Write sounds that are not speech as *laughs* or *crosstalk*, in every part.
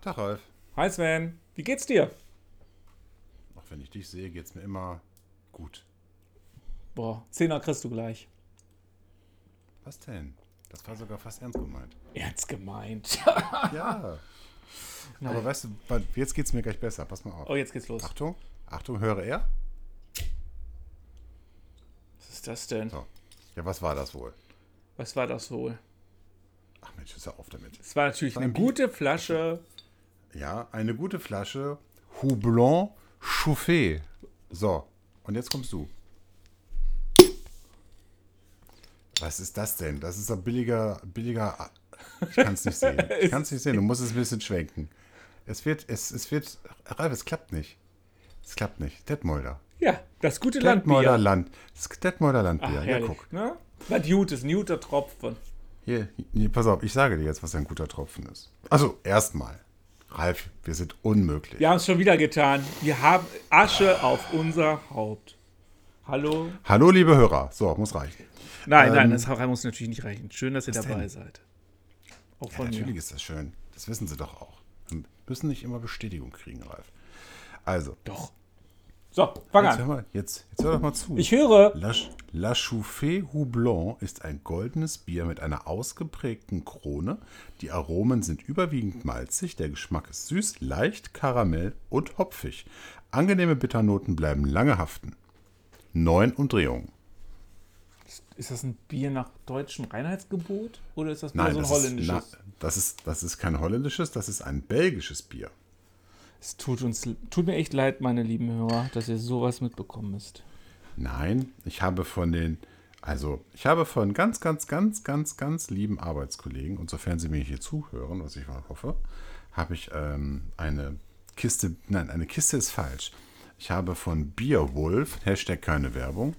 Tag, Ralf. Hi Sven, wie geht's dir? Auch wenn ich dich sehe, geht's mir immer gut. Boah, Zehner kriegst du gleich. Was denn? Das war sogar fast ernst gemeint. Ernst gemeint. *laughs* Ja. Aber weißt du, jetzt geht's mir gleich besser. Pass mal auf. Oh, jetzt geht's los. Achtung, Achtung, höre er. Was ist das denn? So. Ja, was war das wohl? Was war das wohl? Ach Mensch, ist ja auf damit. Es war natürlich War eine ein Bier. gute Flasche. Ja, eine gute Flasche Houblon Chauffé. So, und jetzt kommst du. Was ist das denn? Das ist ein billiger, billiger. Ich kann es nicht sehen. *laughs* Ich kann es nicht sehen. Du musst es ein bisschen schwenken. Es wird, es, es wird. Ralf, es klappt nicht. Es klappt nicht. Detmolder. Ja, das gute Detmolder Landbier. Land. Das Detmolder Landbier. Ach, ja, guck. ne? Was gut ist, ein guter Tropfen. Hier, hier, pass auf, ich sage dir jetzt, was ein guter Tropfen ist. Also, erstmal. Ralf, wir sind unmöglich. Wir haben es schon wieder getan. Wir haben Asche auf unser Haupt. Hallo? Hallo, liebe Hörer. So, muss reichen. Nein, nein, Ähm, das muss natürlich nicht reichen. Schön, dass ihr dabei denn? seid. Auch Ja, von natürlich mir. ist das schön. Das wissen sie doch auch. Wir müssen nicht immer Bestätigung kriegen, Ralf. Also, Doch. So, fang jetzt hör, an. mal, jetzt, jetzt hör doch mal zu. Ich höre. La, La Chauffée Houblon ist ein goldenes Bier mit einer ausgeprägten Krone. Die Aromen sind überwiegend malzig, der Geschmack ist süß, leicht, karamell und hopfig. Angenehme Bitternoten bleiben lange haften. Neun Umdrehungen. Ist das ein Bier nach deutschem Reinheitsgebot? Oder ist das nur Nein, so ein das, ist, holländisches? na, das, ist, das ist kein holländisches, das ist ein belgisches Bier. Es tut uns, tut mir echt leid, meine lieben Hörer, dass ihr sowas mitbekommen müsst. Nein, ich habe von den, also ich habe von ganz, ganz, ganz, ganz, ganz lieben Arbeitskollegen, und sofern sie mir hier zuhören, was ich mal hoffe, habe ich ähm, eine Kiste, nein, eine Kiste ist falsch. Ich habe von Bierwolf, Hashtag keine Werbung,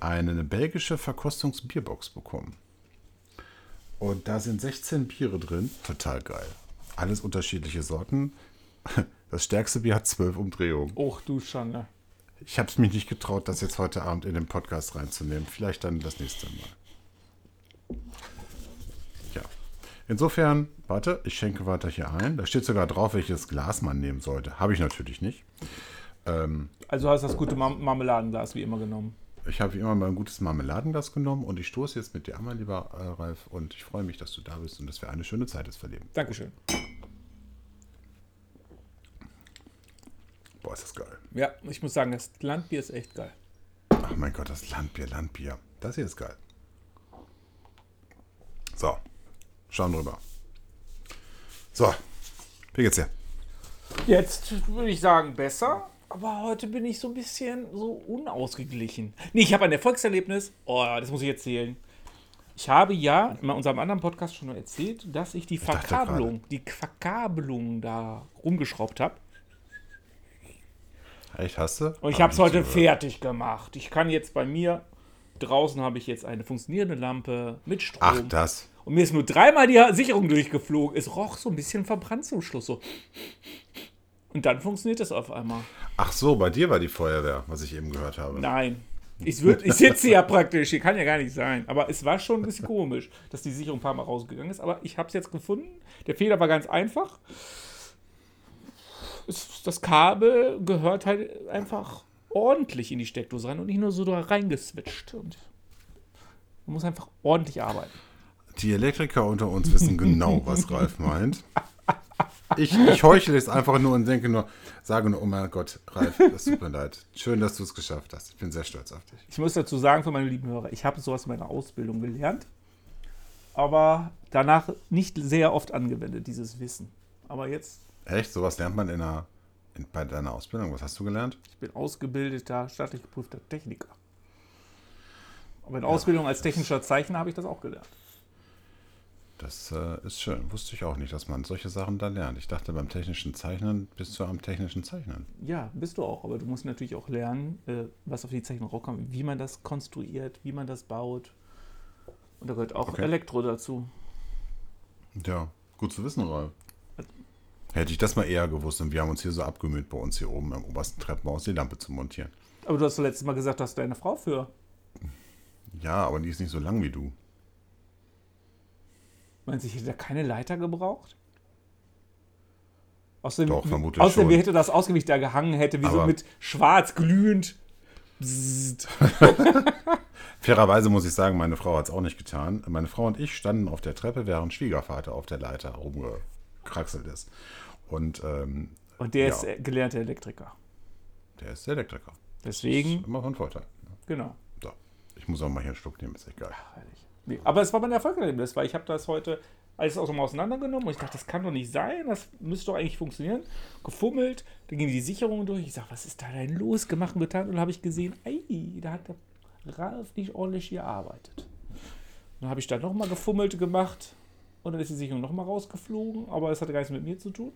eine belgische Verkostungsbierbox bekommen. Und da sind 16 Biere drin. Total geil. Alles unterschiedliche Sorten. *laughs* Das stärkste Bier hat 12 Umdrehungen. Och du Schande. Ich habe es mich nicht getraut, das jetzt heute Abend in den Podcast reinzunehmen. Vielleicht dann das nächste Mal. Ja. Insofern, warte, ich schenke weiter hier ein. Da steht sogar drauf, welches Glas man nehmen sollte. Habe ich natürlich nicht. Ähm, Also hast du das gute Mar Marmeladenglas wie immer genommen. ich habe wie immer mal ein gutes Marmeladenglas genommen und ich stoße jetzt mit dir an, mein lieber äh, Ralf. Und ich freue mich, dass du da bist und dass wir eine schöne Zeit jetzt verleben. Dankeschön. Boah, ist das geil. Ja, ich muss sagen, das Landbier ist echt geil. Ach mein Gott, das Landbier, Landbier. Das hier ist geil. So, schauen drüber. So, wie geht's dir? Jetzt würde ich sagen besser, aber heute bin ich so ein bisschen so unausgeglichen. Nee, ich habe ein Erfolgserlebnis. Oh, das muss ich erzählen. Ich habe ja in unserem anderen Podcast schon erzählt, dass ich die dachte Verkabelung, die Verkabelung da rumgeschraubt habe. Echt, hast du? Und ich Hab habe es heute zugehört. fertig gemacht. Ich kann jetzt bei mir, draußen habe ich jetzt eine funktionierende Lampe mit Strom. Ach, das. Und mir ist nur dreimal die Sicherung durchgeflogen. Es roch so ein bisschen verbrannt zum Schluss. So. Und dann funktioniert es auf einmal. Ach so, bei dir war die Feuerwehr, was ich eben gehört habe. Nein. Ich, würd, ich sitze ja praktisch, hier kann ja gar nicht sein. Aber es war schon ein bisschen *laughs* komisch, dass die Sicherung ein paar Mal rausgegangen ist. Aber ich habe es jetzt gefunden. Der Fehler war ganz einfach. Es, das Kabel gehört halt einfach ordentlich in die Steckdose rein und nicht nur so da reingeswitcht. Und man muss einfach ordentlich arbeiten. Die Elektriker unter uns wissen genau, was Ralf meint. Ich, ich heuchle jetzt einfach nur und denke nur, sage nur, oh mein Gott, Ralf, es tut mir leid. Schön, dass du es geschafft hast. Ich bin sehr stolz auf dich. Ich muss dazu sagen, für meine lieben Hörer, ich habe sowas in meiner Ausbildung gelernt, aber danach nicht sehr oft angewendet, dieses Wissen. Aber jetzt, Echt? Sowas lernt man in einer, in, bei deiner Ausbildung? Was hast du gelernt? ich bin ausgebildeter, staatlich geprüfter Techniker. Aber in Ausbildung als technischer Zeichner habe ich das auch gelernt. Das äh, ist schön. Wusste ich auch nicht, dass man solche Sachen da lernt. Ich dachte, beim technischen Zeichnen bist du am technischen Zeichnen. Ja, bist du auch, aber du musst natürlich auch lernen, äh, was auf die Zeichnung rauskommt, wie man das konstruiert, wie man das baut. Und da gehört auch Okay. Elektro dazu. Ja, gut zu wissen, Ralf. Hätte ich das mal eher gewusst und wir haben uns hier so abgemüht, bei uns hier oben im obersten Treppenhaus die Lampe zu montieren. Aber du hast doch letztes Mal gesagt, dass deine Frau für. Ja, aber die ist nicht so lang wie du. Meinst du, ich hätte da keine Leiter gebraucht? Außerdem, Doch, vermutlich außerdem schon. wie hätte das ausgewicht da gehangen hätte, wie so Aber- mit schwarz glühend. *laughs* Fairerweise muss ich sagen, meine Frau hat es auch nicht getan. Meine Frau und ich standen auf der Treppe, während Schwiegervater auf der Leiter rumgekraxelt ist. Und ähm, Und der Ja. ist gelernter Elektriker. der ist Elektriker. Deswegen, Immer von Vorteil. genau. So. Ich muss auch mal hier einen Schluck nehmen, ist egal. Herrlich. Nee, aber es war mein Erfolgserlebnis, weil ich habe das heute alles auch so mal auseinandergenommen und ich dachte, das kann doch nicht sein, das müsste doch eigentlich funktionieren. Gefummelt, dann ging die Sicherung durch. Ich sage, was ist da denn los? Gemacht und getan. Und dann habe ich gesehen, ey, da hat der Ralf nicht ordentlich gearbeitet. Dann habe ich da nochmal gefummelt gemacht und dann ist die Sicherung nochmal rausgeflogen, aber das hatte gar nichts mit mir zu tun.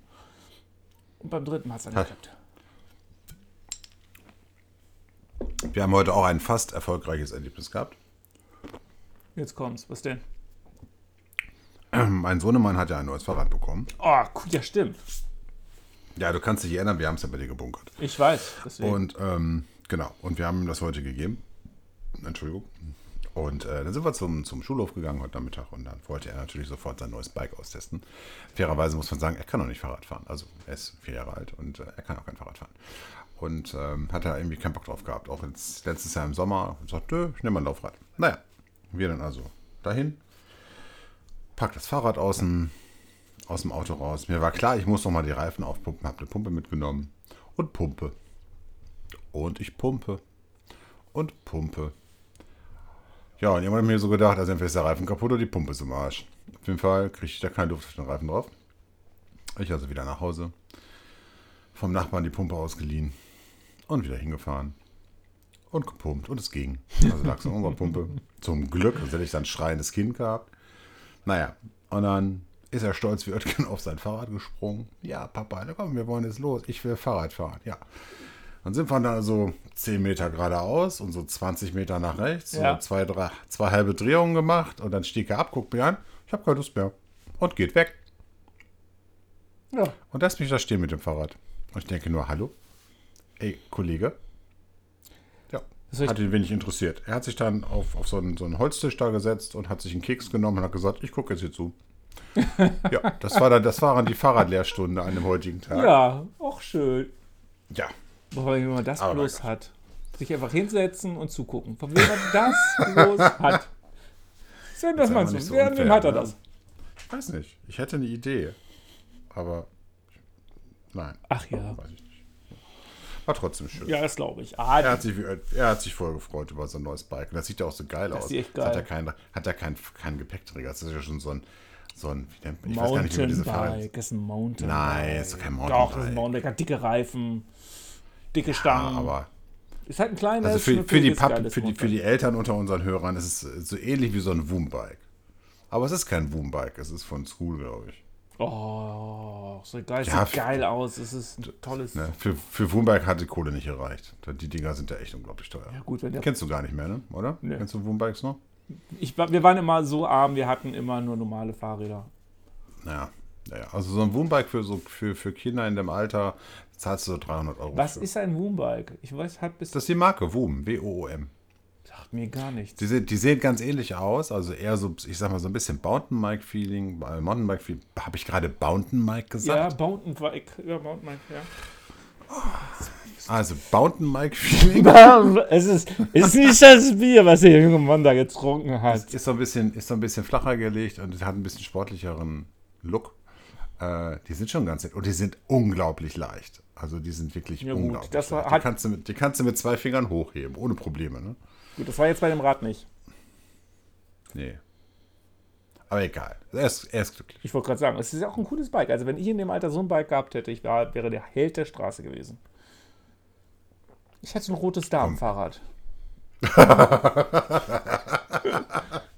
Und beim dritten Mal hat es dann Ha. geklappt. Wir haben heute auch ein fast erfolgreiches Erlebnis gehabt. Jetzt kommt's. Was denn? Mein Sohnemann hat ja ein neues Fahrrad bekommen. Oh, ja, stimmt. Ja, du kannst dich erinnern, wir haben es ja bei dir gebunkert. Ich weiß. Deswegen. Und ähm, genau, und wir haben ihm das heute gegeben. Entschuldigung. Und äh, dann sind wir zum, zum Schulhof gegangen heute Nachmittag und dann wollte er natürlich sofort sein neues Bike austesten. Fairerweise muss man sagen, er kann noch nicht Fahrrad fahren. Also er ist vier Jahre alt und äh, er kann auch kein Fahrrad fahren. Und ähm, hat er irgendwie keinen Bock drauf gehabt. Auch jetzt, letztes Jahr im Sommer und sagt, ich nehme mal ein Laufrad. Naja, wir dann also dahin, packt das Fahrrad aus dem, aus dem Auto raus. Mir war klar, ich muss noch mal die Reifen aufpumpen, habe eine Pumpe mitgenommen und pumpe. Und ich pumpe. Und pumpe. Ja, und habe ich mir so gedacht, also entweder ist der Reifen kaputt oder die Pumpe ist im Arsch. Auf jeden Fall kriege ich da keine Luft auf den Reifen drauf. Ich also wieder nach Hause. Vom Nachbarn die Pumpe ausgeliehen. Und wieder hingefahren. Und gepumpt. Und es ging. Also lag es an unserer Pumpe. Zum Glück, sonst hätte ich dann ein schreiendes Kind gehabt. Naja, und dann ist er stolz wie Oetken auf sein Fahrrad gesprungen. Ja, Papa, komm, wir wollen jetzt los. Ich will Fahrrad fahren. Ja. Dann sind wir dann so 10 Meter geradeaus und so 20 Meter nach rechts. Ja. So zwei, drei, zwei halbe Drehungen gemacht und dann stieg er ab, guckt mir an. Ich habe keine Lust mehr. Und geht weg. ja. Und lässt mich da stehen mit dem Fahrrad. Und ich denke nur, hallo? Ey, Kollege? Ja, hat ihn wenig interessiert. Er hat sich dann auf, auf so, einen, so einen Holztisch da gesetzt und hat sich einen Keks genommen und hat gesagt, ich gucke jetzt hier zu. *laughs* ja, das war dann, das war dann die Fahrradlehrstunde an dem heutigen Tag. Ja, auch schön. ja. Wobei, wenn man das Aber bloß hat. Sich einfach hinsetzen und zugucken. Von wem man das *laughs* bloß hat. Sven, was meinst du? so Wer, unfair, wem hat er das? Ich weiß nicht. Ich hätte eine Idee. Aber nein, Ach ja. weiß ich nicht. War trotzdem schön. Ja, das glaube ich. Ah, Er hat, sich, er hat sich voll gefreut über sein neues Bike. Und das sieht ja auch so geil Das aus. sieht echt Das Hat geil. er keinen hat er keinen keinen Gepäckträger. Das ist ja schon so ein, so ein wie nennt, ich weiß gar nicht, wie man diese Fahrrad. Mountainbike. Das ist ein Mountainbike. Nein, ist doch kein Doch, das ist ein Mountainbike. Mountainbike. Hat dicke Reifen, dicke Ja, Stangen. aber ist halt ein kleines, also für, für, die natürliches, Papp, geiles für, die, für die Eltern unter unseren Hörern ist es so ähnlich wie so ein Woombike. Aber es ist kein Woombike, es ist von School, glaube ich. Oh, so geil. Ja, Sieht geil aus. Es ist ein tolles. Ne? Für, für Woombike hat die Kohle nicht gereicht. Die Dinger sind ja echt unglaublich teuer. Ja, gut, Kennst du gar nicht mehr, ne? oder? Nee. Kennst du Woombikes noch? ich, wir waren immer so arm, wir hatten immer nur normale Fahrräder. Naja, naja. Also so ein Woombike für, so, für, für Kinder in dem Alter zahlst du so 300 Euro. Was für. ist ein Woombike? Ich weiß, hat bis Das ist die Marke, Woom, W-O-O-M. sagt mir gar nichts. Die, sehen- die sehen ganz ähnlich aus, also eher so, ich sag mal, so ein bisschen Mountainbike-Feeling, Mountainbike-Feeling. Habe ich gerade Mountainbike Ja, gesagt? Mountainbike. Ja, Mountainbike, ja. Also Mountainbike-Feeling *laughs* es ist, ist nicht das Bier, was der junge Mann da getrunken hat. ist so, ein bisschen, ist so ein bisschen flacher gelegt und hat ein bisschen sportlicheren Look. Äh, die sind schon ganz nett und die sind unglaublich leicht. Also die sind wirklich Ja, gut, unglaublich das war- leicht. Die kannst, du mit, die kannst du mit zwei Fingern hochheben, ohne Probleme. Ne? Gut, das war jetzt bei dem Rad nicht. Nee. Aber egal. Er ist, er ist glücklich. Ich wollte gerade sagen, es ist ja auch ein cooles Bike. Also wenn ich in dem Alter so ein Bike gehabt hätte, ich war, wäre der Held der Straße gewesen. Ich hätte so ein rotes Damenfahrrad. *laughs*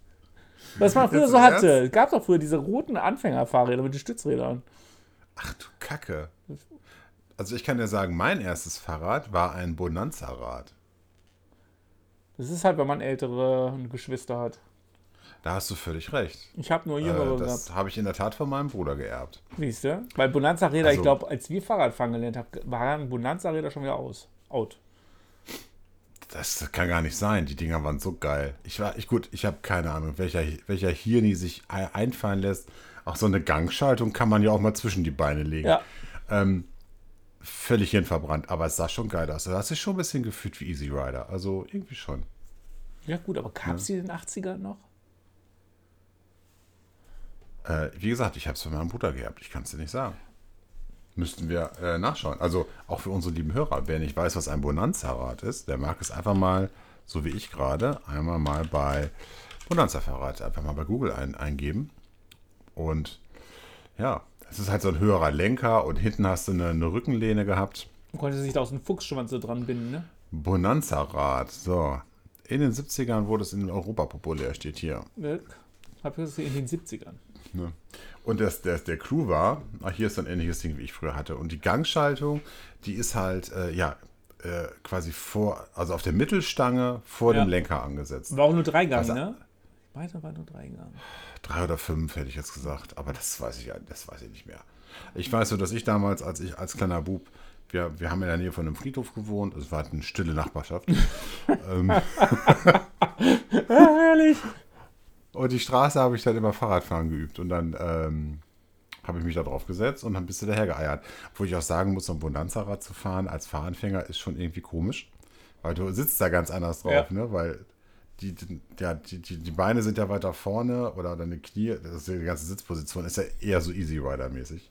Was man früher so hatte. Es gab doch früher diese roten Anfängerfahrräder mit den Stützrädern. Ach du Kacke. Also ich kann dir sagen, mein erstes Fahrrad war ein Bonanza-Rad. Das ist halt, wenn man ältere Geschwister hat. Da hast du völlig recht. Ich habe nur jüngere Äh, das habe ich in der Tat von meinem Bruder geerbt. Siehst du? Weil Bonanza-Räder, ich Also- glaube, als wir Fahrradfahren gelernt haben, waren Bonanza-Räder schon wieder aus. Out. Das kann gar nicht sein. Die Dinger waren so geil. Ich war, ich gut, ich habe keine Ahnung, welcher, welcher Hirni sich ei- einfallen lässt. Auch so eine Gangschaltung kann man ja auch mal zwischen die Beine legen. Ja. Ähm, völlig hirnverbrannt, aber es sah schon geil aus. Das ist schon ein bisschen gefühlt wie Easy Rider. Also irgendwie schon. Ja, gut, aber gab es die in den 80ern noch? Äh, wie gesagt, ich habe es von meinem Bruder gehabt. Ich kann es dir nicht sagen. Müssten wir äh, nachschauen. Also auch für unsere lieben Hörer. Wer nicht weiß, was ein Bonanza-Rad ist, der mag es einfach mal, so wie ich gerade, einmal mal bei Bonanza-Fahrrad einfach mal bei Google ein, eingeben. Und ja, es ist halt so ein höherer Lenker und hinten hast du eine, eine Rückenlehne gehabt. Man konnte sich da aus dem Fuchsschwanz so dran binden, ne? Bonanza-Rad. So. In den 70ern wurde es in Europa populär, steht hier. ne? Hab ich das in den 70ern. Ne? Und das, der, der Clou war, ach, hier ist ein ähnliches Ding, wie ich früher hatte. Und die Gangschaltung, die ist halt, äh, ja, äh, quasi vor, also auf der Mittelstange vor Ja. dem Lenker angesetzt. War auch nur Dreigang, Also- ne? Weiter war nur Dreigang. Drei oder fünf hätte ich jetzt gesagt, aber das weiß ich ja, das weiß ich nicht mehr. Ich weiß so, dass ich damals, als ich als kleiner Bub, wir, wir haben in der Nähe von einem Friedhof gewohnt, es war eine stille Nachbarschaft. *laughs* ähm, *laughs* herrlich. Und die Straße habe ich dann immer Fahrradfahren geübt und dann ähm, habe ich mich da drauf gesetzt und dann bist du daher geeiert. Wo ich auch sagen muss, so ein Bonanza-Rad zu fahren als Fahranfänger ist schon irgendwie komisch, weil du sitzt da ganz anders drauf, Ja. ne? Weil die, die, ja, die, die, Beine sind ja weiter vorne oder deine Knie, das die ganze Sitzposition ist ja eher so Easy Rider-mäßig.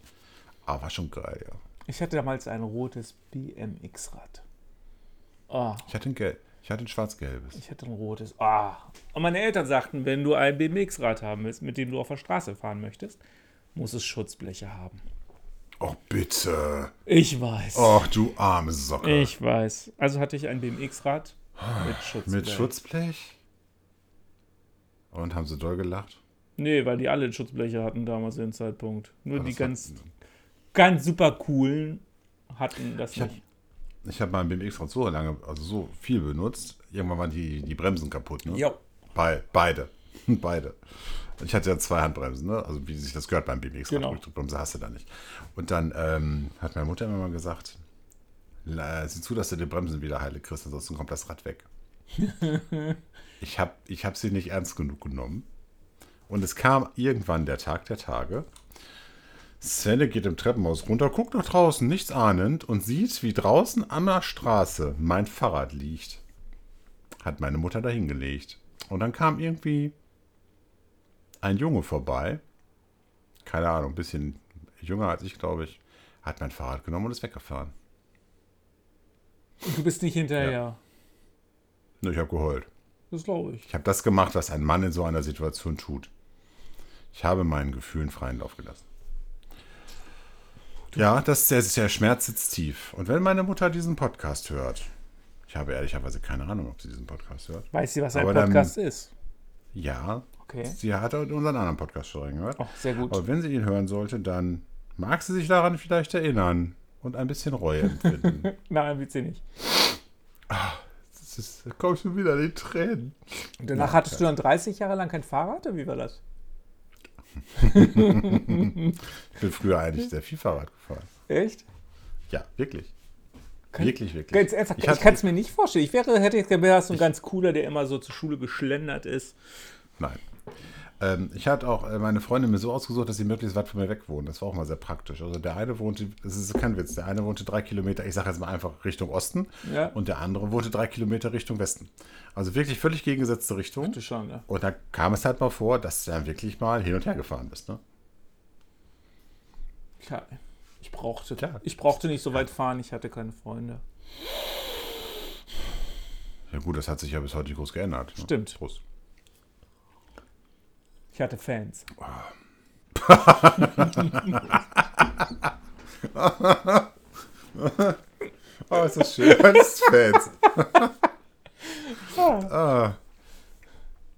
Aber schon geil, ja. Ich hatte damals ein rotes BMX-Rad. Oh, Ich hatte ein Gelb. Ich hatte ein schwarz-gelbes. ich hatte ein rotes. Ah. Und meine Eltern sagten, wenn du ein BMX-Rad haben willst, mit dem du auf der Straße fahren möchtest, muss es Schutzbleche haben. Oh, bitte. Ich weiß. Oh, du arme Socke. Ich weiß. Also hatte ich ein BMX-Rad mit Schutzblech. Mit Schutzblech? Und haben sie doll gelacht? Nee, weil die alle Schutzbleche hatten damals den Zeitpunkt. Nur die ganz, ganz super coolen hatten das Ich nicht. Ich habe mein BMX-Rad so lange, also so viel benutzt. Irgendwann waren die, die Bremsen kaputt, ne? Jo. Bei, beide. *laughs* beide. Ich hatte ja zwei Handbremsen, ne? Also wie sich das gehört beim BMX-Rad. Genau. Rückdruckbremse hast du da nicht. Und dann ähm, hat meine Mutter immer mal gesagt, "La- sieh zu, dass du die Bremsen wieder heile kriegst, ansonsten kommt das Rad weg. *laughs* ich habe ich hab sie nicht ernst genug genommen. Und es kam irgendwann der Tag der Tage. Svenne geht im Treppenhaus runter, guckt nach draußen, nichts ahnend und sieht, wie draußen an der Straße mein Fahrrad liegt. Hat meine Mutter dahin gelegt. Und dann kam irgendwie ein Junge vorbei. Keine Ahnung, ein bisschen jünger als ich, glaube ich. Hat mein Fahrrad genommen und ist weggefahren. Und du bist nicht hinterher. Ne, Ich habe geheult. Das glaube ich. Ich habe das gemacht, was ein Mann in so einer Situation tut. Ich habe meinen Gefühlen freien Lauf gelassen. Ja, das, der, der Schmerz sitzt tief. Und wenn meine Mutter diesen Podcast hört, ich habe ehrlicherweise keine Ahnung, ob sie diesen Podcast hört. Weiß sie, was ein Aber dann- Podcast ist? Ja, Okay. sie hat unseren anderen Podcast schon reingehört. Oh, sehr gut. Aber wenn sie ihn hören sollte, dann mag sie sich daran vielleicht erinnern und ein bisschen Reue empfinden. *laughs* Nein, wird sie nicht. das ist, da kommen schon wieder die Tränen. Und danach hattest du dann 30 Jahre lang kein Fahrrad? Oder wie war das? Ich bin früher eigentlich sehr viel Fahrrad gefahren. Echt? Ja, wirklich. Kann- wirklich, wirklich. Ganz ernsthaft, Ich ich, kann es mir nicht vorstellen. Ich wäre, hätte jetzt gedacht, so ein ganz cooler, der immer so zur Schule geschlendert ist. Nein. Ähm, ich hatte auch äh, meine Freundin mir so ausgesucht, dass sie möglichst weit von mir weg wohnen. Das war auch mal sehr praktisch. Also der eine wohnte, das ist kein Witz, der eine wohnte drei Kilometer, ich sage jetzt mal einfach Richtung Osten Ja. und der andere wohnte drei Kilometer Richtung Westen. Also wirklich völlig gegengesetzte Richtung. Schon, ne? Und da kam es halt mal vor, dass du dann wirklich mal hin und her gefahren bist. Ne? Klar. Ich brauchte, Klar. ich brauchte nicht so weit fahren, ich hatte keine Freunde. Ja gut, das hat sich ja bis heute nicht groß geändert. Ne? Stimmt. Prost. Ich hatte Fans. *laughs* Oh, ist das schön. Ist *laughs* Fans. ah,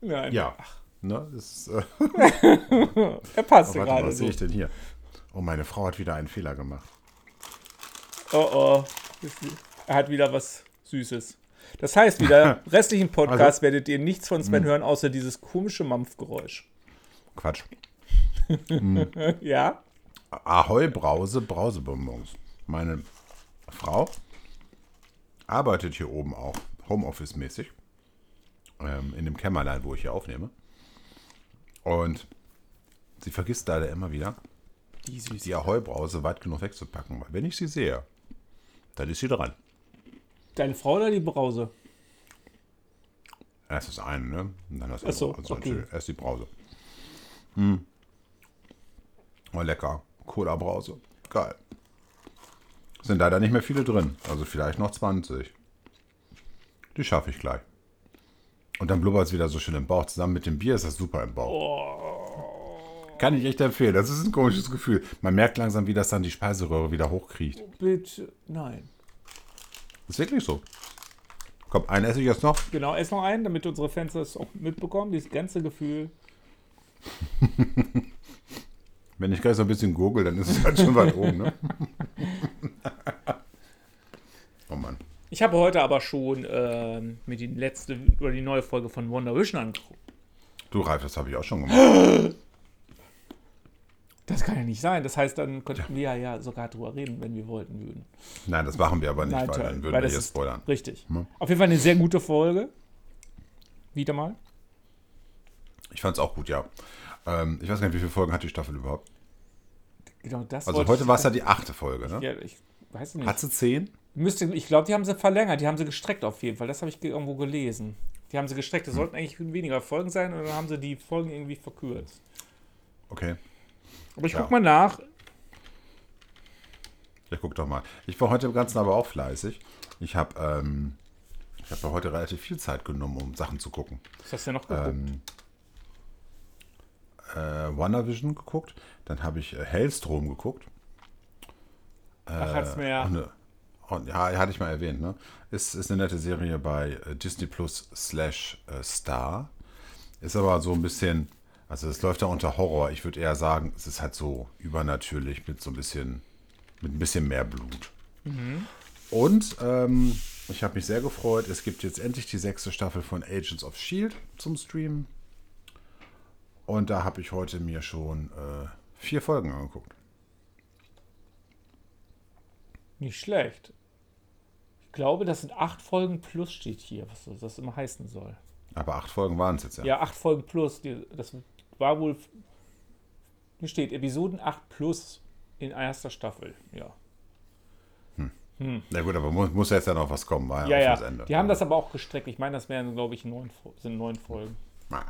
Nein. ja. Ne, ist, äh, *laughs* Er passte warte, gerade was so. sehe ich denn hier? Oh, meine Frau hat wieder einen Fehler gemacht. Oh oh. Er hat wieder was Süßes. Das heißt, wieder im restlichen Podcast Also- werdet ihr nichts von Hm. Sven hören, außer dieses komische Mampfgeräusch. Quatsch. *laughs* Ja? Ahoi Brause, Brausebonbons. Meine Frau arbeitet hier oben auch Homeoffice-mäßig. Ähm, in dem Kämmerlein, wo ich hier aufnehme. Und sie vergisst leider immer wieder, Die die Ahoi-Brause weit genug wegzupacken. Weil wenn ich sie sehe, dann ist sie dran. Deine Frau oder die Brause? Erst das eine, ne? Und dann das Ach so, andere. Also okay. natürlich erst die Brause. Hm. Oh, lecker. Cola-Brause. Geil. Sind leider nicht mehr viele drin. Also vielleicht noch 20. Die schaffe ich gleich. Und dann blubbert es wieder so schön im Bauch. Zusammen mit dem Bier ist das super im Bauch. Oh. Kann ich echt empfehlen. Das ist ein komisches Gefühl. Man merkt langsam, wie das dann die Speiseröhre wieder hochkriegt. Bitte, nein. Ist wirklich so. Komm, einen esse ich jetzt noch. Genau, ess noch einen, damit unsere Fans das auch mitbekommen, dieses ganze Gefühl. *laughs* Wenn ich gleich so ein bisschen gurgel, dann ist es halt schon weit oben, ne? *laughs* oh Mann. Ich habe heute aber schon ähm, mir die letzte oder die neue Folge von Wonder Vision angeguckt. Du, Ralf, das habe ich auch schon gemacht. *gasps* Das kann ja nicht sein. Das heißt, dann könnten wir ja sogar drüber reden, wenn wir wollten würden. Nein, das machen wir aber nicht, Nein, weil dann würden Weil wir ist- spoilern. Richtig. Hm. Auf jeden Fall eine sehr gute Folge. Wieder mal. Ich fand es auch gut, ja. Ähm, ich weiß gar nicht, wie viele Folgen hat die Staffel überhaupt? Genau das Also heute war es ja die achte Folge, ne? Ja, ich weiß nicht. Hat sie zehn? Müsste, ich glaube, die haben sie verlängert. Die haben sie gestreckt auf jeden Fall. Das habe ich ge- irgendwo gelesen. Die haben sie gestreckt. Hm. Es sollten eigentlich weniger Folgen sein und dann haben sie die Folgen irgendwie verkürzt. Okay. Aber ich Ja. guck mal nach. Ja, guck doch mal. Ich war heute im Ganzen aber auch fleißig. Ich habe ähm, ich heute relativ viel Zeit genommen, um Sachen zu gucken. Was hast du denn noch geguckt? Ähm, äh, WandaVision geguckt. Dann habe ich äh, Hellstrom geguckt. Ach, hat's mir Auch ja. eine, auch, ja, hatte ich mal erwähnt, ne? Ist, ist eine nette Serie bei äh, Disney Plus slash äh, Star. Ist aber so ein bisschen, also es läuft da unter Horror. Ich würde eher sagen, es ist halt so übernatürlich mit so ein bisschen, mit ein bisschen mehr Blut. Und ähm, ich habe mich sehr gefreut. Es gibt jetzt endlich die sechste Staffel von Agents of Shield zum Streamen. Und da habe ich heute mir schon äh, vier Folgen angeguckt. Nicht schlecht. Ich glaube, das sind acht Folgen plus steht hier, was das immer heißen soll. Aber acht Folgen waren es jetzt ja. Ja, acht Folgen plus. Die, das war wohl. Hier steht Episoden 8 plus in erster Staffel. Ja. Na gut, aber muss, muss jetzt ja noch was kommen, war Ja, ja, ja. Ende. Die haben das aber auch gestreckt. Ich meine, das wären, glaube ich, neun, sind neun Folgen. Ja.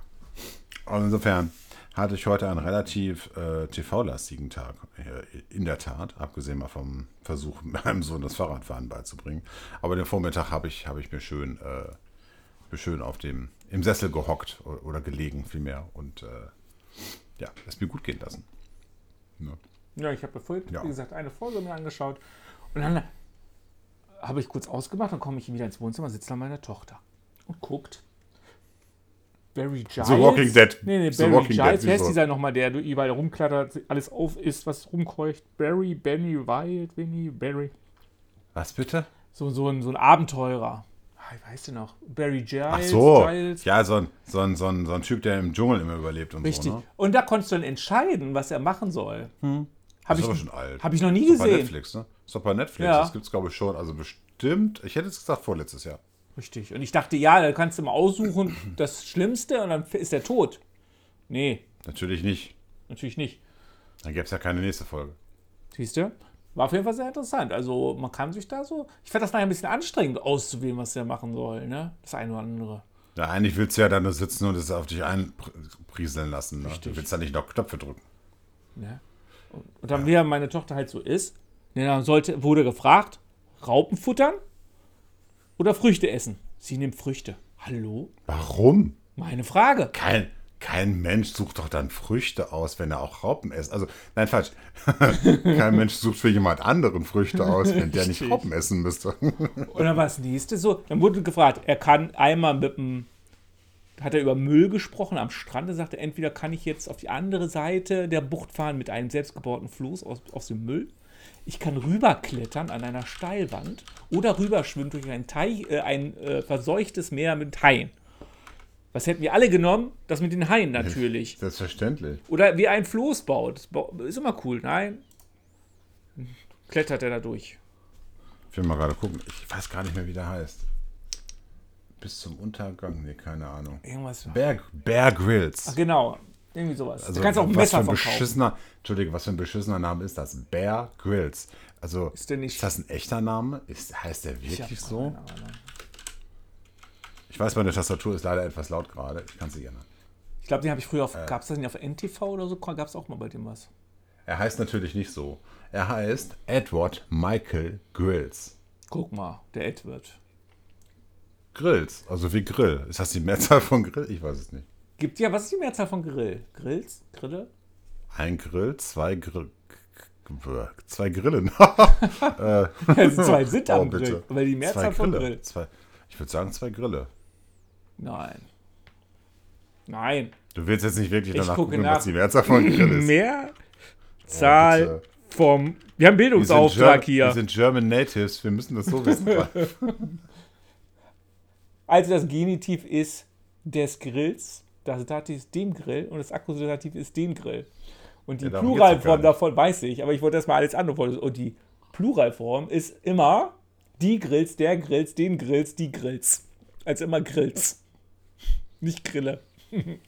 Und insofern hatte ich heute einen relativ äh, TV-lastigen Tag. Äh, in der Tat, abgesehen mal vom Versuch, *laughs* meinem Sohn das Fahrradfahren beizubringen. Aber den Vormittag habe ich, habe ich mir schön, äh, mir schön auf dem, im Sessel gehockt oder gelegen vielmehr und äh, ja, es mir gut gehen lassen. Ne? Ja, ich habe vorhin, Ja. wie gesagt, eine Folge mir angeschaut. Und dann habe ich kurz ausgemacht, dann komme ich wieder ins Wohnzimmer, sitzt da meine Tochter und guckt. Barry Giles. The Walking Dead. Nee, nee, The Barry Walking Giles. Dead, Wer ist wieso? dieser nochmal, der überall rumklattert, alles auf ist, was rumkeucht? Barry, Benny, Wild, Winnie, Barry. Was bitte? So, so, ein, so ein Abenteurer. Ah, ich weiß du noch. Barry Giles. Ach so, Giles. ja, so ein, so, ein, so, ein, so ein Typ, der im Dschungel immer überlebt und Richtig. so. Ne? Und da konntest du dann entscheiden, was er machen soll. Das Habe ist aber ich, schon alt. hab ich noch nie Ist doch bei gesehen. Netflix, ne? Ist doch bei Netflix. Ja. Das gibt es, glaube ich, schon. Also bestimmt. Ich hätte jetzt gesagt, vorletztes Jahr. Richtig. Und ich dachte, ja, da kannst du mal aussuchen, *clears throat* das Schlimmste und dann ist er tot. Nee, Natürlich nicht. natürlich nicht. Dann gäbe es ja keine nächste Folge. Siehst du? War auf jeden Fall sehr interessant. Also man kann sich da so. Ich fand das nachher ein bisschen anstrengend auszuwählen, was der machen soll, ne? Das eine oder andere. Ja, eigentlich willst du ja da nur sitzen und es auf dich einprieseln lassen. Ne? Du willst da nicht noch Knöpfe drücken. Ne? Und, dann, wie meine Tochter halt so ist, ne, dann sollte, wurde gefragt, Raupen futtern oder Früchte essen. Sie nimmt Früchte. Hallo? Warum? Meine Frage. Kein, kein Mensch sucht doch dann Früchte aus, wenn er auch Raupen isst. Also, nein, falsch. *laughs* kein Mensch sucht für jemand anderen Früchte aus, wenn der nicht. Raupen essen müsste. *laughs* Und dann war das nächste so, dann wurde gefragt, er kann einmal mit dem, hat er über Müll gesprochen am Strand, er sagte, entweder kann ich jetzt auf die andere Seite der Bucht fahren mit einem selbstgebauten Floß aus, aus dem Müll, ich kann rüberklettern an einer Steilwand oder rüberschwimmen durch ein, Teich, äh, ein äh, verseuchtes Meer mit Haien. Was hätten wir alle genommen? Das mit den Haien natürlich. *laughs* Selbstverständlich. Oder wie ein Floß baut. Ist immer cool. Nein. Klettert er da durch. Ich will mal gerade gucken. Ich weiß gar nicht mehr, wie der heißt. Bis zum Untergang? Nee, keine Ahnung. Irgendwas. Bear, Bear Grylls. Ach, genau. Irgendwie sowas. Also, du kannst auch ein was Messer kaufen. beschissener, Entschuldige, was für ein beschissener Name ist das? Bear Grylls. Also, Ist der nicht- ist das ein echter Name? Ist, heißt der wirklich so? Ahnung. Ich weiß, meine Tastatur ist leider etwas laut gerade. Ich kann sie gerne. Ich glaube, den habe ich früher Äh. auf. Gab es das nicht auf NTV oder so? Gab es auch mal bei dem was? Er heißt natürlich nicht so. Er heißt Edward Michael Grills. Guck mal, der Edward. Grills, also wie Grill. Ist das die Mehrzahl von Grill? Ich weiß es nicht. Gibt ja, was ist die Mehrzahl von Grill? Grills? Grille? Ein Grill, zwei Grill. Zwei Grillen. Also *laughs* *laughs* zwei sind Oh, am bitte. Grill. Aber die Mehrzahl zwei von Grille. Grill. Zwei, ich würde sagen zwei Grille. Nein. Nein. Du willst jetzt nicht wirklich Ich danach gucke gucken, nach. was die Mehrzahl von Grill ist. Mehrzahl Oh, vom. Wir haben Bildungsauftrag hier. wir sind German Natives, wir müssen das so wissen. *laughs* Also das Genitiv ist des Grills, das Dativ ist dem Grill und das Akkusativ ist den Grill. Und die Ja, Pluralform davon weiß ich, aber ich wollte erstmal alles andere. Und die Pluralform ist immer die Grills, der Grills, den Grills, die Grills. Also immer Grills. Nicht Grille. *laughs*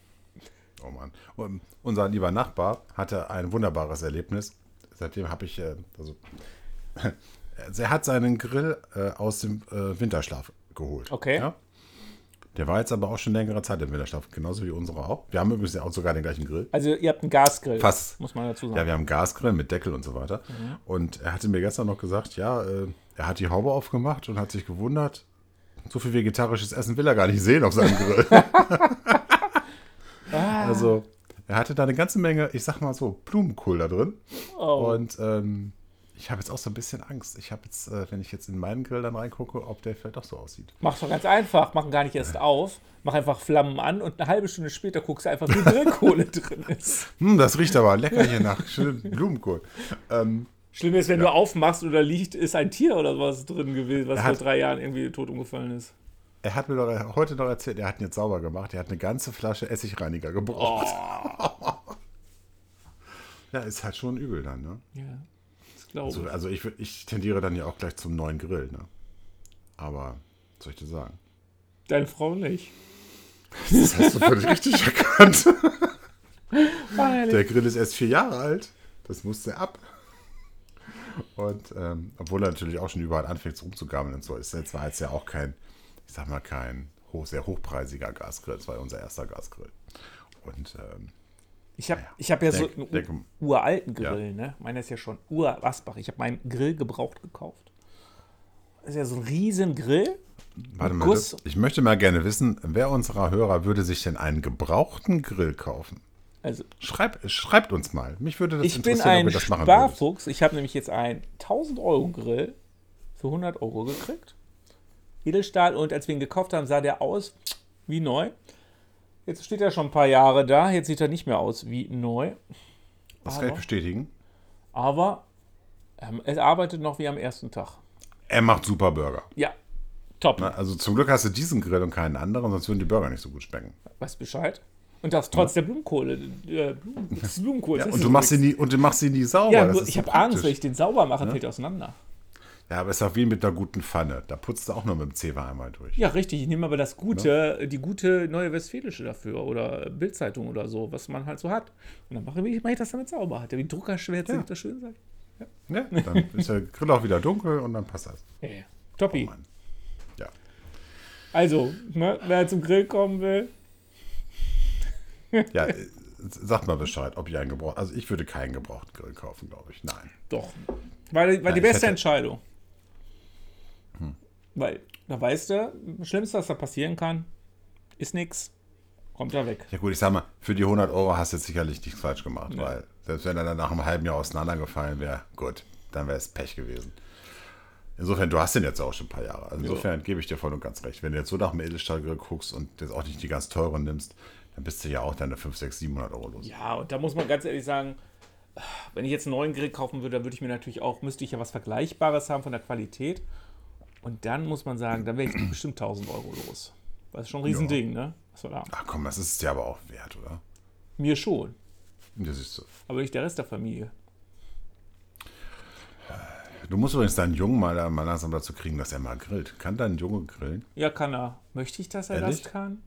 Oh Mann. Und unser lieber Nachbar hatte ein wunderbares Erlebnis. Seitdem habe ich, äh, also, *laughs* er hat seinen Grill äh, aus dem äh, Winterschlaf geholt. Okay. Ja? Der war jetzt aber auch schon längere Zeit im Winterschlaf, genauso wie unsere auch. Wir haben übrigens ja auch sogar den gleichen Grill. Also ihr habt einen Gasgrill. Fast. Muss man dazu Ja, sagen. wir haben einen Gasgrill mit Deckel und so weiter. Und er hatte mir gestern noch gesagt, ja, äh, er hat die Haube aufgemacht und hat sich gewundert, so viel vegetarisches Essen will er gar nicht sehen auf seinem Grill. *laughs* Also, er hatte da eine ganze Menge, ich sag mal so, Blumenkohl da drin. Oh. Und ähm, ich habe jetzt auch so ein bisschen Angst. Ich habe jetzt, äh, wenn ich jetzt in meinen Grill dann reingucke, ob der vielleicht auch so aussieht. Mach's doch ganz einfach. Machen gar nicht erst auf. Mach einfach Flammen an und eine halbe Stunde später guckst du einfach, wie Grillkohle *laughs* drin ist. Hm, das riecht aber lecker hier nach schönem Blumenkohl. Ähm, Schlimm ist, wenn du aufmachst oder liegt, ist ein Tier oder was drin gewesen, was Er vor hat- drei Jahren irgendwie tot umgefallen ist. er hat mir doch heute noch erzählt, er hat ihn jetzt sauber gemacht. Er hat eine ganze Flasche Essigreiniger gebraucht. *laughs* Ja, ist halt schon übel dann, ne? Ja, glaube Also, ich. also ich, ich tendiere dann ja auch gleich zum neuen Grill, ne? Aber, was soll ich dir sagen? Deine Frau nicht. Das hast du völlig richtig *laughs* erkannt. Der Grill ist erst vier Jahre alt. Das musste ab. Und ähm, obwohl er natürlich auch schon überall anfängt rumzugammeln und so, ist jetzt war jetzt ja auch kein, ich sag mal, kein hoch, sehr hochpreisiger Gasgrill. Das war ja unser erster Gasgrill. Und ähm, ich habe ich hab ja so Denk- einen denk- uralten Grill, ne? Meiner ist ja schon urasbach. Ich habe meinen Grill gebraucht gekauft. Das ist ja so ein riesen Grill. warte mal, Guss. ich möchte mal gerne wissen, wer unserer Hörer würde sich denn einen gebrauchten Grill kaufen? Also Schreib, schreibt uns mal. Mich würde das ich bin interessieren, ob ein ihr das machen. Sparfuchs. Ich habe nämlich jetzt einen 1000 Euro Grill für 100 Euro gekriegt. Edelstahl und als wir ihn gekauft haben, sah der aus wie neu. Jetzt steht er schon ein paar Jahre da. Jetzt sieht er nicht mehr aus wie neu. Das kann ich bestätigen. Aber ähm, es arbeitet noch wie am ersten Tag. Er macht super Burger. Ja, top. Na, Also zum Glück hast du diesen Grill und keinen anderen, sonst würden die Burger nicht so gut schmecken. Weißt Bescheid? Und das trotz der Blumenkohle. Äh, Blumen, *laughs* des Blumenkohls. Ja, und du machst ihn nie und du machst ihn nie sauber. Ja, nur, ich habe Angst, wenn ich den sauber mache, fällt er auseinander. Ja, aber es ist auch wie mit einer guten Pfanne. Da putzt du auch nur mit dem Zewa einmal durch. Ja, richtig. Ich nehme aber das gute, die gute neue Westfälische dafür oder Bildzeitung oder so, was man halt so hat. Und dann mache ich, mache ich das damit sauber. Hat er wie Druckerschwärze, Ja. wird das schön sein. Ja, dann ist der Grill auch wieder dunkel und dann passt das. Ja, ja. Toppi. Oh. Ja. also, ne, wer zum Grill kommen will, Ja, äh, sagt mal Bescheid, ob ihr einen gebraucht. Also ich würde keinen gebrauchten Grill kaufen, glaube ich. Nein. doch. War, die- war die ich beste hätte- Entscheidung. Weil, da weißt du, das Schlimmste, was da passieren kann, ist nix. Kommt er weg. Ja gut, ich sag mal, für die 100 Euro hast du jetzt sicherlich nichts falsch gemacht, weil selbst wenn er dann nach einem halben Jahr auseinandergefallen wäre, gut, dann wäre es Pech gewesen. Insofern, du hast den jetzt auch schon ein paar Jahre. Also insofern gebe ich dir voll und ganz recht. Wenn du jetzt so nach dem Edelstahlgrill guckst und jetzt auch nicht die ganz teuren nimmst, dann bist du ja auch deine 5, 6, 700 Euro los. Ja, und da muss man ganz ehrlich sagen, wenn ich jetzt einen neuen Grill kaufen würde, dann würde ich mir natürlich auch, müsste ich ja was Vergleichbares haben von der Qualität. Und dann muss man sagen, dann wäre ich *clears throat* bestimmt 1000 Euro los. Das ist schon ein Riesending, ne? Was wir da haben. Ach komm, das ist es dir aber auch wert, oder? Mir schon, Das ist so. aber nicht der Rest der Familie. Du musst übrigens deinen Jungen mal, mal langsam dazu kriegen, dass er mal grillt. Kann dein Junge grillen? Ja, kann er. Möchte ich, dass er Ehrlich? das kann?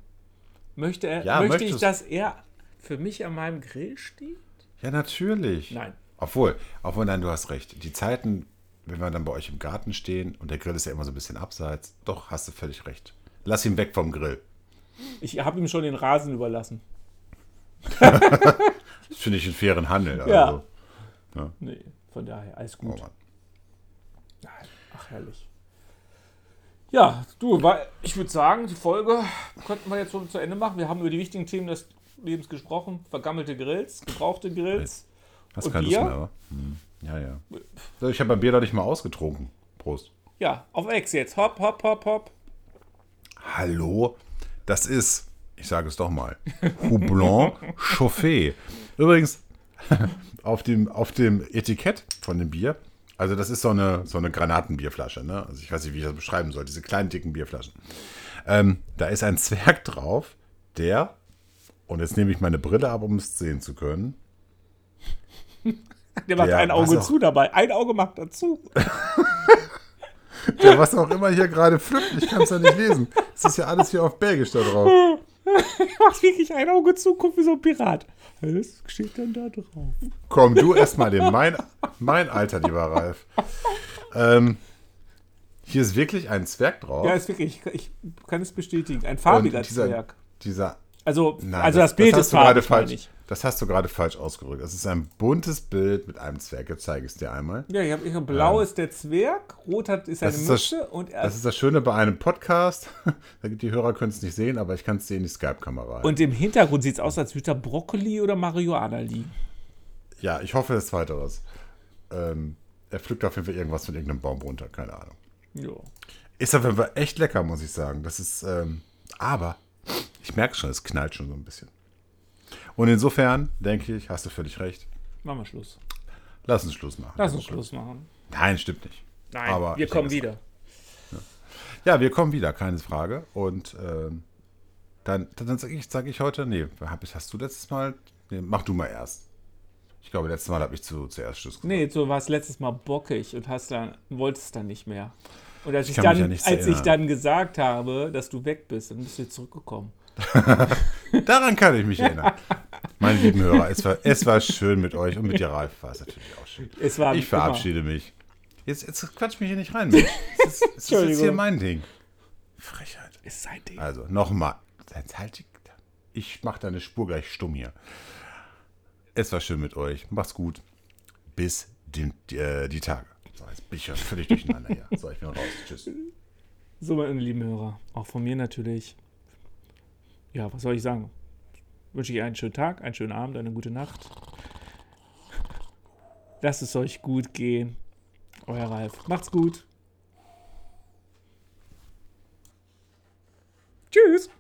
Möchte er, Ja, möchte ich, dass er für mich an meinem Grill steht? Ja, natürlich. Nein. Obwohl, obwohl, nein, du hast recht. Die Zeiten, wenn wir dann bei euch im Garten stehen und der Grill ist ja immer so ein bisschen abseits, doch, hast du völlig recht. Lass ihn weg vom Grill. Ich habe ihm schon den Rasen überlassen. *laughs* Das finde ich einen fairen Handel. Also. Ja. Nee, von daher, alles Oh gut. Nein, Ach, herrlich. Ja, du, ich würde sagen, die Folge könnten wir jetzt so zu Ende machen. Wir haben über die wichtigen Themen des Lebens gesprochen. Vergammelte Grills, gebrauchte Grills. Hast Und keine Lust Bier? mehr, aber? Hm. Ja, ja. So, Ich habe mein Bier doch nicht mal ausgetrunken. Prost. Ja, auf Ex jetzt. Hopp, hopp, hopp, hopp. Hallo? Das ist, ich sage es doch mal, Houblon *laughs* Chauffé. Übrigens, *laughs* auf dem, auf dem Etikett von dem Bier, also das ist so eine, so eine Granatenbierflasche, ne? Also ich weiß nicht, wie ich das beschreiben soll, diese kleinen, dicken Bierflaschen. Ähm, da ist ein Zwerg drauf, der, und jetzt nehme ich meine Brille ab, um es sehen zu können, Der macht Ja, ein was Auge auch- zu dabei. Ein Auge macht dazu. der was auch immer hier gerade pflückt, ich kann es ja nicht lesen. Es ist ja alles hier auf Belgisch da drauf. *laughs* macht wirklich ein Auge zu, guckt wie so ein Pirat. Das steht dann da drauf. Komm, du erstmal in mein, mein Alter, lieber Ralf. Ähm, hier ist wirklich ein Zwerg drauf. Ja, ist wirklich, ich, ich kann es bestätigen. Ein farbiger dieser, Zwerg. dieser Also, Nein, also das, Bild hast ist farbig, meine falsch. ich. Das hast du gerade falsch ausgedrückt. Es ist ein buntes Bild mit einem Zwerg. Jetzt zeige ich es dir einmal. Ja, ich habe blau ist der Zwerg, rot hat, ist eine Das ist das- und, er, Das ist das Schöne bei einem Podcast. *laughs* Die Hörer können es nicht sehen, aber ich kann es sehen in die Skype-Kamera. und im Hintergrund sieht es aus, als würde da Brokkoli oder Marihuana liegen. Ja, ich hoffe, das Zweiteres. Ähm, er pflückt auf jeden Fall irgendwas von irgendeinem Baum runter. Keine Ahnung. Jo. Ist auf jeden Fall echt lecker, muss ich sagen. Das ist, ähm, aber ich merke schon, es knallt schon so ein bisschen. Und insofern denke ich, hast du völlig recht. Machen wir Schluss. Lass uns Schluss machen. Lass uns Schluss machen. Nein, stimmt nicht. Nein, Aber wir ich kommen denke, wieder. Ja, wir kommen wieder, keine Frage. Und ähm, dann, dann sage ich, sag ich heute, nee, hab, hast du letztes Mal, nee, mach du mal erst. Ich glaube, letztes Mal habe ich zu, zuerst Schluss gesagt. Nee, so war es letztes Mal bockig und hast dann, wolltest dann nicht mehr. Und als, ich, mich dann, ja als ich erinnern. dann gesagt habe, dass du weg bist, dann bist du zurückgekommen. *laughs* Daran kann ich mich erinnern. *laughs* Meine lieben Hörer, es war, es war schön mit euch und mit dir, Ralf, war es natürlich auch schön. War Ich immer- verabschiede mich. Jetzt, jetzt quatsch mich hier nicht rein, Mensch. Es ist, es ist jetzt hier mein Ding. Frechheit. Ist sein Ding. Also, nochmal. Halt Ich mache deine Spur gleich stumm hier. Es war schön mit euch. Macht's gut. Bis den, die, äh, die Tage. So, jetzt bin ich ja völlig durcheinander hier. So, ich bin raus. Tschüss. So, meine lieben Hörer, auch von mir natürlich. Ja, was soll ich sagen? wünsche ich einen schönen Tag, einen schönen Abend, eine gute Nacht. Lasst es euch gut gehen. Euer Ralf. Macht's gut. Tschüss.